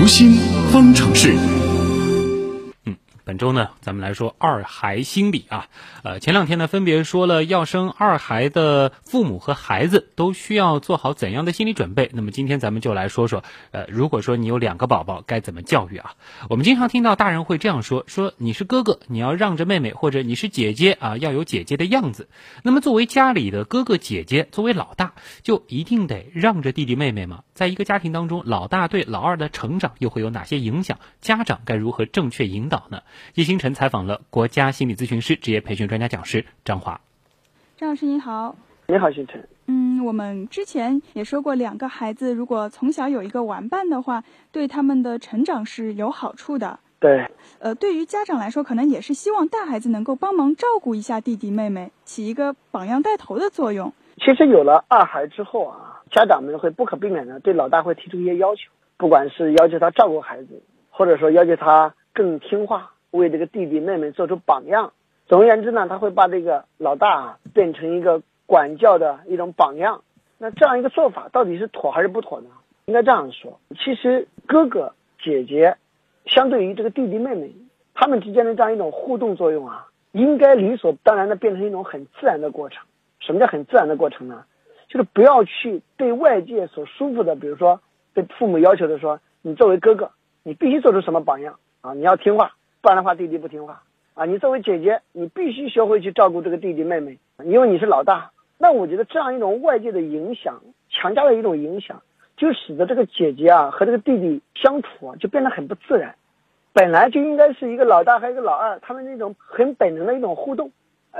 读心方程式。本周呢，咱们来说二孩心理啊。呃，前两天呢，分别说了要生二孩的父母和孩子都需要做好怎样的心理准备。那么今天咱们就来说说，呃，如果说你有两个宝宝，该怎么教育啊？我们经常听到大人会这样说：说你是哥哥，你要让着妹妹；或者你是姐姐啊，要有姐姐的样子。那么作为家里的哥哥姐姐，作为老大，就一定得让着弟弟妹妹吗？在一个家庭当中，老大对老二的成长又会有哪些影响？家长该如何正确引导呢？叶星辰采访了国家心理咨询师职业培训专家讲师张华。张老师您好，你好，星辰。嗯，我们之前也说过，两个孩子如果从小有一个玩伴的话，对他们的成长是有好处的。对。呃，对于家长来说，可能也是希望大孩子能够帮忙照顾一下弟弟妹妹，起一个榜样带头的作用。其实有了二孩之后啊，家长们会不可避免的对老大会提出一些要求，不管是要求他照顾孩子，或者说要求他更听话。为这个弟弟妹妹做出榜样。总而言之呢，他会把这个老大啊变成一个管教的一种榜样。那这样一个做法到底是妥还是不妥呢？应该这样说：其实哥哥姐姐相对于这个弟弟妹妹，他们之间的这样一种互动作用啊，应该理所当然的变成一种很自然的过程。什么叫很自然的过程呢？就是不要去对外界所束缚的，比如说对父母要求的说，你作为哥哥，你必须做出什么榜样啊？你要听话。不然的话，弟弟不听话啊！你作为姐姐，你必须学会去照顾这个弟弟妹妹，因为你是老大。那我觉得这样一种外界的影响，强加的一种影响，就使得这个姐姐啊和这个弟弟相处啊就变得很不自然。本来就应该是一个老大和一个老二，他们那种很本能的一种互动，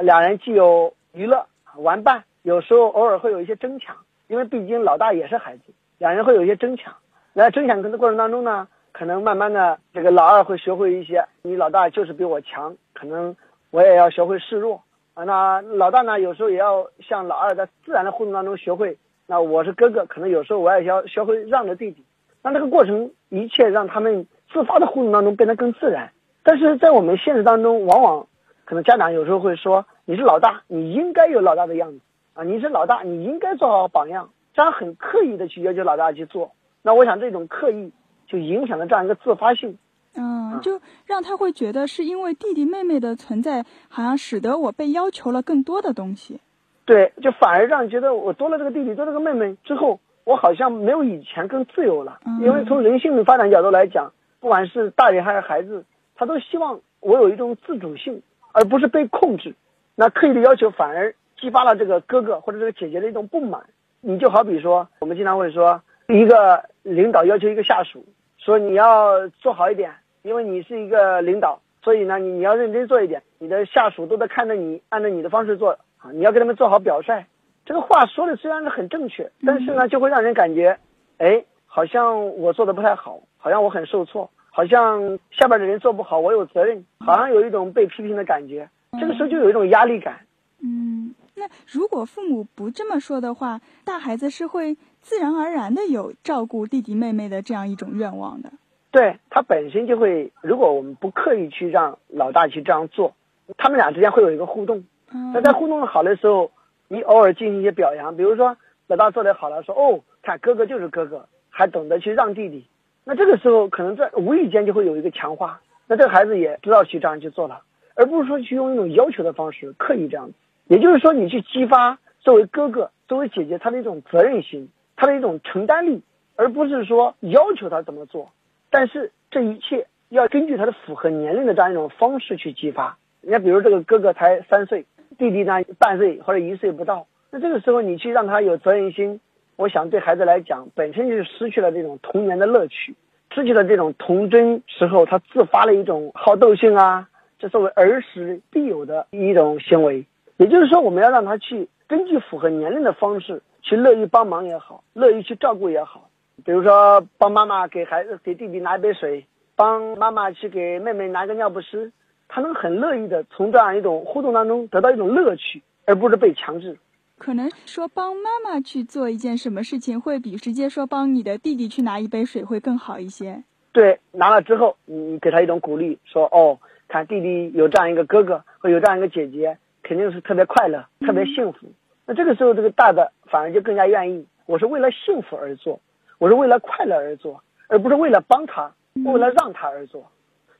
两人既有娱乐玩伴，有时候偶尔会有一些争抢，因为毕竟老大也是孩子，两人会有一些争抢。那争抢的过程当中呢。可能慢慢的，这个老二会学会一些，你老大就是比我强，可能我也要学会示弱啊。那老大呢，有时候也要像老二在自然的互动当中学会，那我是哥哥，可能有时候我也要学会让着弟弟。那这个过程，一切让他们自发的互动当中变得更自然。但是在我们现实当中，往往可能家长有时候会说，你是老大，你应该有老大的样子啊，你是老大，你应该做好榜样，这样很刻意的去要求老大去做。那我想这种刻意。就影响了这样一个自发性，嗯，就让他会觉得是因为弟弟妹妹的存在，好像使得我被要求了更多的东西。对，就反而让觉得我多了这个弟弟，多了个妹妹之后，我好像没有以前更自由了。因为从人性的发展角度来讲，不管是大人还是孩子，他都希望我有一种自主性，而不是被控制。那刻意的要求反而激发了这个哥哥或者这个姐姐的一种不满。你就好比说，我们经常会说，一个领导要求一个下属。说你要做好一点，因为你是一个领导，所以呢，你你要认真做一点。你的下属都在看着你，按照你的方式做啊，你要给他们做好表率。这个话说的虽然是很正确，但是呢，就会让人感觉，哎，好像我做的不太好，好像我很受挫，好像下边的人做不好，我有责任，好像有一种被批评的感觉。这个时候就有一种压力感。嗯，那如果父母不这么说的话，大孩子是会。自然而然的有照顾弟弟妹妹的这样一种愿望的，对他本身就会，如果我们不刻意去让老大去这样做，他们俩之间会有一个互动。那在互动好的时候，你偶尔进行一些表扬，比如说老大做的好了，说哦，看哥哥就是哥哥，还懂得去让弟弟，那这个时候可能在无意间就会有一个强化，那这个孩子也知道去这样去做了，而不是说去用一种要求的方式刻意这样子。也就是说，你去激发作为哥哥、作为姐姐他的一种责任心。他的一种承担力，而不是说要求他怎么做，但是这一切要根据他的符合年龄的这样一种方式去激发。你看，比如这个哥哥才三岁，弟弟呢半岁或者一岁不到，那这个时候你去让他有责任心，我想对孩子来讲，本身就是失去了这种童年的乐趣，失去了这种童真时候他自发的一种好斗性啊，这作为儿时必有的一种行为。也就是说，我们要让他去根据符合年龄的方式。去乐意帮忙也好，乐意去照顾也好，比如说帮妈妈给孩子给弟弟拿一杯水，帮妈妈去给妹妹拿个尿不湿，他能很乐意的从这样一种互动当中得到一种乐趣，而不是被强制。可能说帮妈妈去做一件什么事情，会比直接说帮你的弟弟去拿一杯水会更好一些。对，拿了之后，你给他一种鼓励，说哦，看弟弟有这样一个哥哥或有这样一个姐姐，肯定是特别快乐，特别幸福。那这个时候，这个大的反而就更加愿意。我是为了幸福而做，我是为了快乐而做，而不是为了帮他，为了让他而做。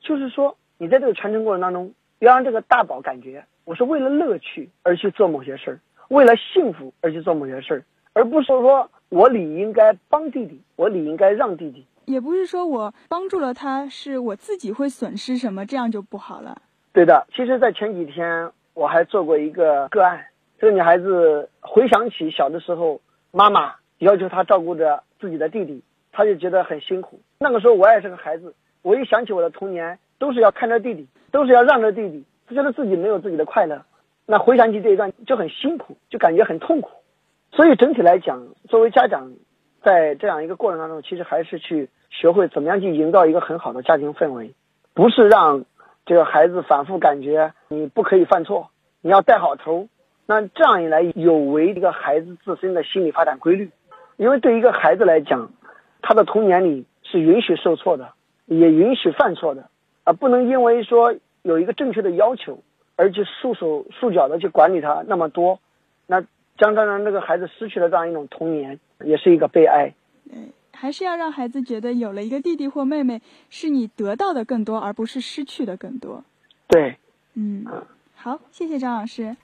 就是说，你在这个传承过程当中，要让这个大宝感觉我是为了乐趣而去做某些事儿，为了幸福而去做某些事儿，而不是说我理应该帮弟弟，我理应该让弟弟。也不是说我帮助了他，是我自己会损失什么，这样就不好了。对的，其实，在前几天我还做过一个个案，这个女孩子回想起小的时候，妈妈要求她照顾着自己的弟弟，她就觉得很辛苦。那个时候我也是个孩子，我一想起我的童年，都是要看着弟弟，都是要让着弟弟，她觉得自己没有自己的快乐。那回想起这一段就很辛苦，就感觉很痛苦。所以整体来讲，作为家长。在这样一个过程当中，其实还是去学会怎么样去营造一个很好的家庭氛围，不是让这个孩子反复感觉你不可以犯错，你要带好头。那这样一来有违一个孩子自身的心理发展规律，因为对一个孩子来讲，他的童年里是允许受挫的，也允许犯错的，啊，不能因为说有一个正确的要求而去束手束脚的去管理他那么多，那将让这个孩子失去了这样一种童年。也是一个悲哀，嗯，还是要让孩子觉得有了一个弟弟或妹妹，是你得到的更多，而不是失去的更多。对，嗯，好，谢谢张老师。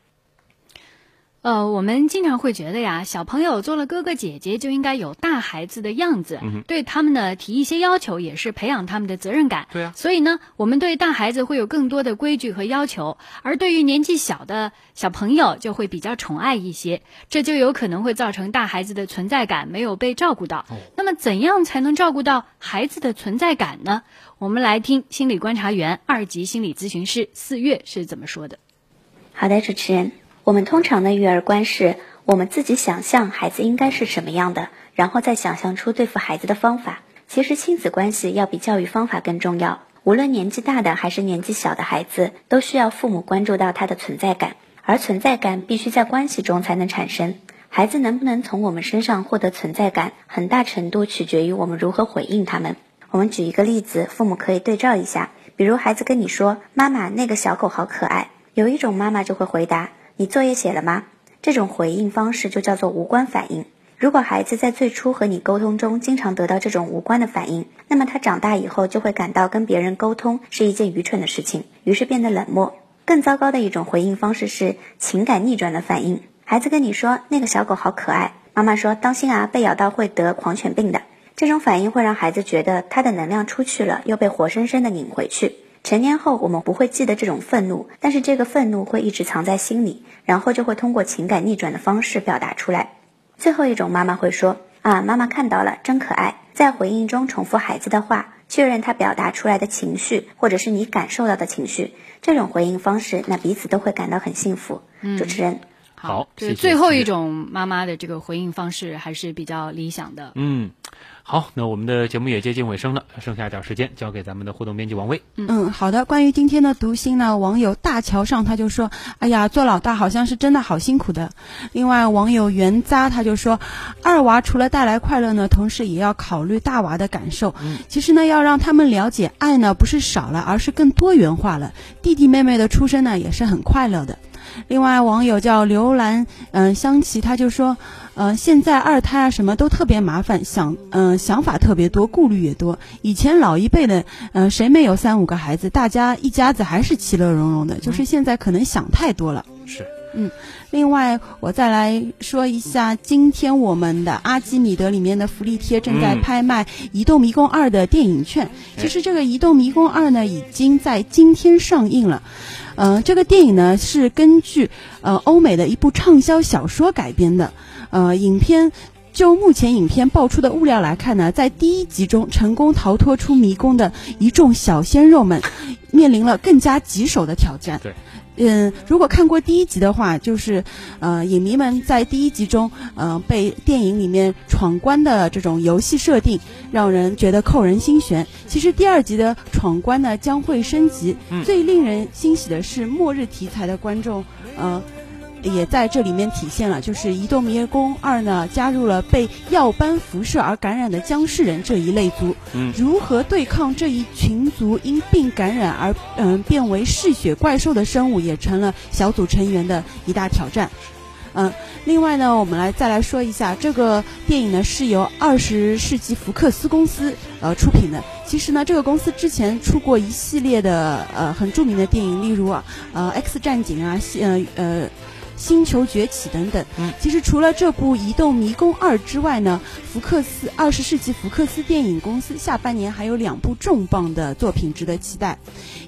呃，我们经常会觉得呀，小朋友做了哥哥姐姐就应该有大孩子的样子，对他们呢提一些要求，也是培养他们的责任感。对啊，所以呢，我们对大孩子会有更多的规矩和要求，而对于年纪小的小朋友就会比较宠爱一些，这就有可能会造成大孩子的存在感没有被照顾到。那么，怎样才能照顾到孩子的存在感呢？我们来听心理观察员、二级心理咨询师四月是怎么说的。好的，主持人。我们通常的育儿观是，我们自己想象孩子应该是什么样的，然后再想象出对付孩子的方法。其实亲子关系要比教育方法更重要。无论年纪大的还是年纪小的孩子，都需要父母关注到他的存在感，而存在感必须在关系中才能产生。孩子能不能从我们身上获得存在感，很大程度取决于我们如何回应他们。我们举一个例子，父母可以对照一下。比如孩子跟你说：“妈妈，那个小狗好可爱。”有一种妈妈就会回答。你作业写了吗？这种回应方式就叫做无关反应。如果孩子在最初和你沟通中经常得到这种无关的反应，那么他长大以后就会感到跟别人沟通是一件愚蠢的事情，于是变得冷漠。更糟糕的一种回应方式是情感逆转的反应。孩子跟你说那个小狗好可爱，妈妈说当心啊，被咬到会得狂犬病的。这种反应会让孩子觉得他的能量出去了，又被活生生的拧回去。成年后，我们不会记得这种愤怒，但是这个愤怒会一直藏在心里，然后就会通过情感逆转的方式表达出来。最后一种，妈妈会说：“啊，妈妈看到了，真可爱。”在回应中重复孩子的话，确认他表达出来的情绪，或者是你感受到的情绪。这种回应方式，那彼此都会感到很幸福。主持人，好，这是最后一种妈妈的这个回应方式还是比较理想的。嗯。好，那我们的节目也接近尾声了，剩下点时间交给咱们的互动编辑王威。嗯，好的。关于今天的读心呢，网友大桥上他就说：“哎呀，做老大好像是真的好辛苦的。”另外，网友袁渣他就说：“二娃除了带来快乐呢，同时也要考虑大娃的感受。其实呢，要让他们了解，爱呢不是少了，而是更多元化了。弟弟妹妹的出生呢，也是很快乐的。”另外，网友叫刘兰，嗯，香琪，他就说，呃，现在二胎啊，什么都特别麻烦，想，嗯，想法特别多，顾虑也多。以前老一辈的，嗯，谁没有三五个孩子，大家一家子还是其乐融融的。就是现在可能想太多了。是，嗯。另外，我再来说一下，今天我们的阿基米德里面的福利贴正在拍卖《移动迷宫二》的电影券。其实这个《移动迷宫二》呢，已经在今天上映了。嗯，这个电影呢是根据呃欧美的一部畅销小说改编的。呃，影片就目前影片爆出的物料来看呢，在第一集中成功逃脱出迷宫的一众小鲜肉们，面临了更加棘手的挑战。对。嗯，如果看过第一集的话，就是，呃，影迷们在第一集中，呃，被电影里面闯关的这种游戏设定，让人觉得扣人心弦。其实第二集的闯关呢将会升级，最令人欣喜的是末日题材的观众，呃。也在这里面体现了，就是《移动迷宫二》呢，加入了被耀斑辐射而感染的僵尸人这一类族。嗯，如何对抗这一群族因病感染而嗯变为嗜血怪兽的生物，也成了小组成员的一大挑战。嗯，另外呢，我们来再来说一下这个电影呢，是由二十世纪福克斯公司呃出品的。其实呢，这个公司之前出过一系列的呃很著名的电影，例如啊呃《X 战警》啊，呃呃。星球崛起等等，嗯，其实除了这部《移动迷宫二》之外呢，福克斯二十世纪福克斯电影公司下半年还有两部重磅的作品值得期待，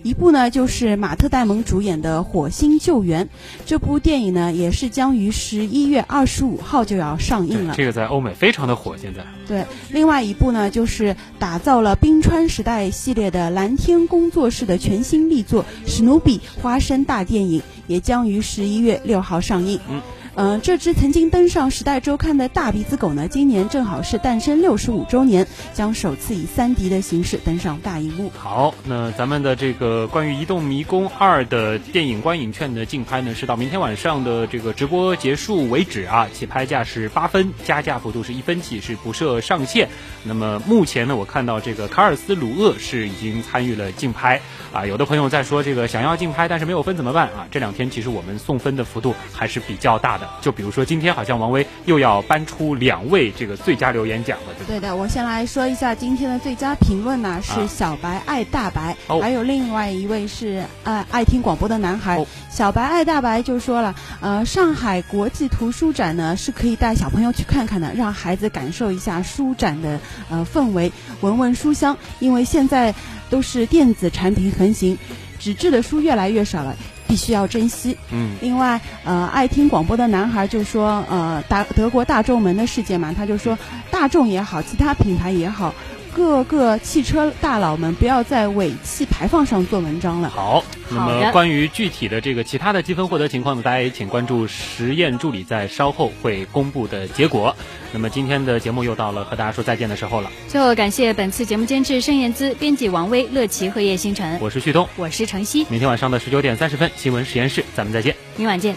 一部呢就是马特·戴蒙主演的《火星救援》，这部电影呢也是将于十一月二十五号就要上映了，这个在欧美非常的火，现在。对，另外一部呢就是打造了冰川时代系列的蓝天工作室的全新力作《史努比花生大电影》，也将于十一月六号。上映，嗯，呃，这只曾经登上《时代周刊》的大鼻子狗呢，今年正好是诞生六十五周年，将首次以三 D 的形式登上大荧幕。好，那咱们的这个关于《移动迷宫二》的电影观影券的竞拍呢，是到明天晚上的这个直播结束为止啊，起拍价是八分，加价幅度是一分起，是不设上限。那么目前呢，我看到这个卡尔斯鲁厄是已经参与了竞拍啊，有的朋友在说这个想要竞拍，但是没有分怎么办啊？这两天其实我们送分的幅度。还是比较大的，就比如说今天好像王威又要颁出两位这个最佳留言奖了，对对的，我先来说一下今天的最佳评论呢，是小白爱大白，还有另外一位是爱爱听广播的男孩。小白爱大白就说了，呃，上海国际图书展呢是可以带小朋友去看看的，让孩子感受一下书展的呃氛围，闻闻书香，因为现在都是电子产品横行，纸质的书越来越少了。必须要珍惜。嗯，另外，呃，爱听广播的男孩就说，呃，大德国大众门的事件嘛，他就说，大众也好，其他品牌也好。各个汽车大佬们不要在尾气排放上做文章了。好，那么关于具体的这个其他的积分获得情况呢，大家也请关注实验助理在稍后会公布的结果。那么今天的节目又到了和大家说再见的时候了。最后感谢本次节目监制盛燕姿，编辑王威、乐琪和叶星辰。我是旭东，我是程曦。明天晚上的十九点三十分，新闻实验室，咱们再见。明晚见。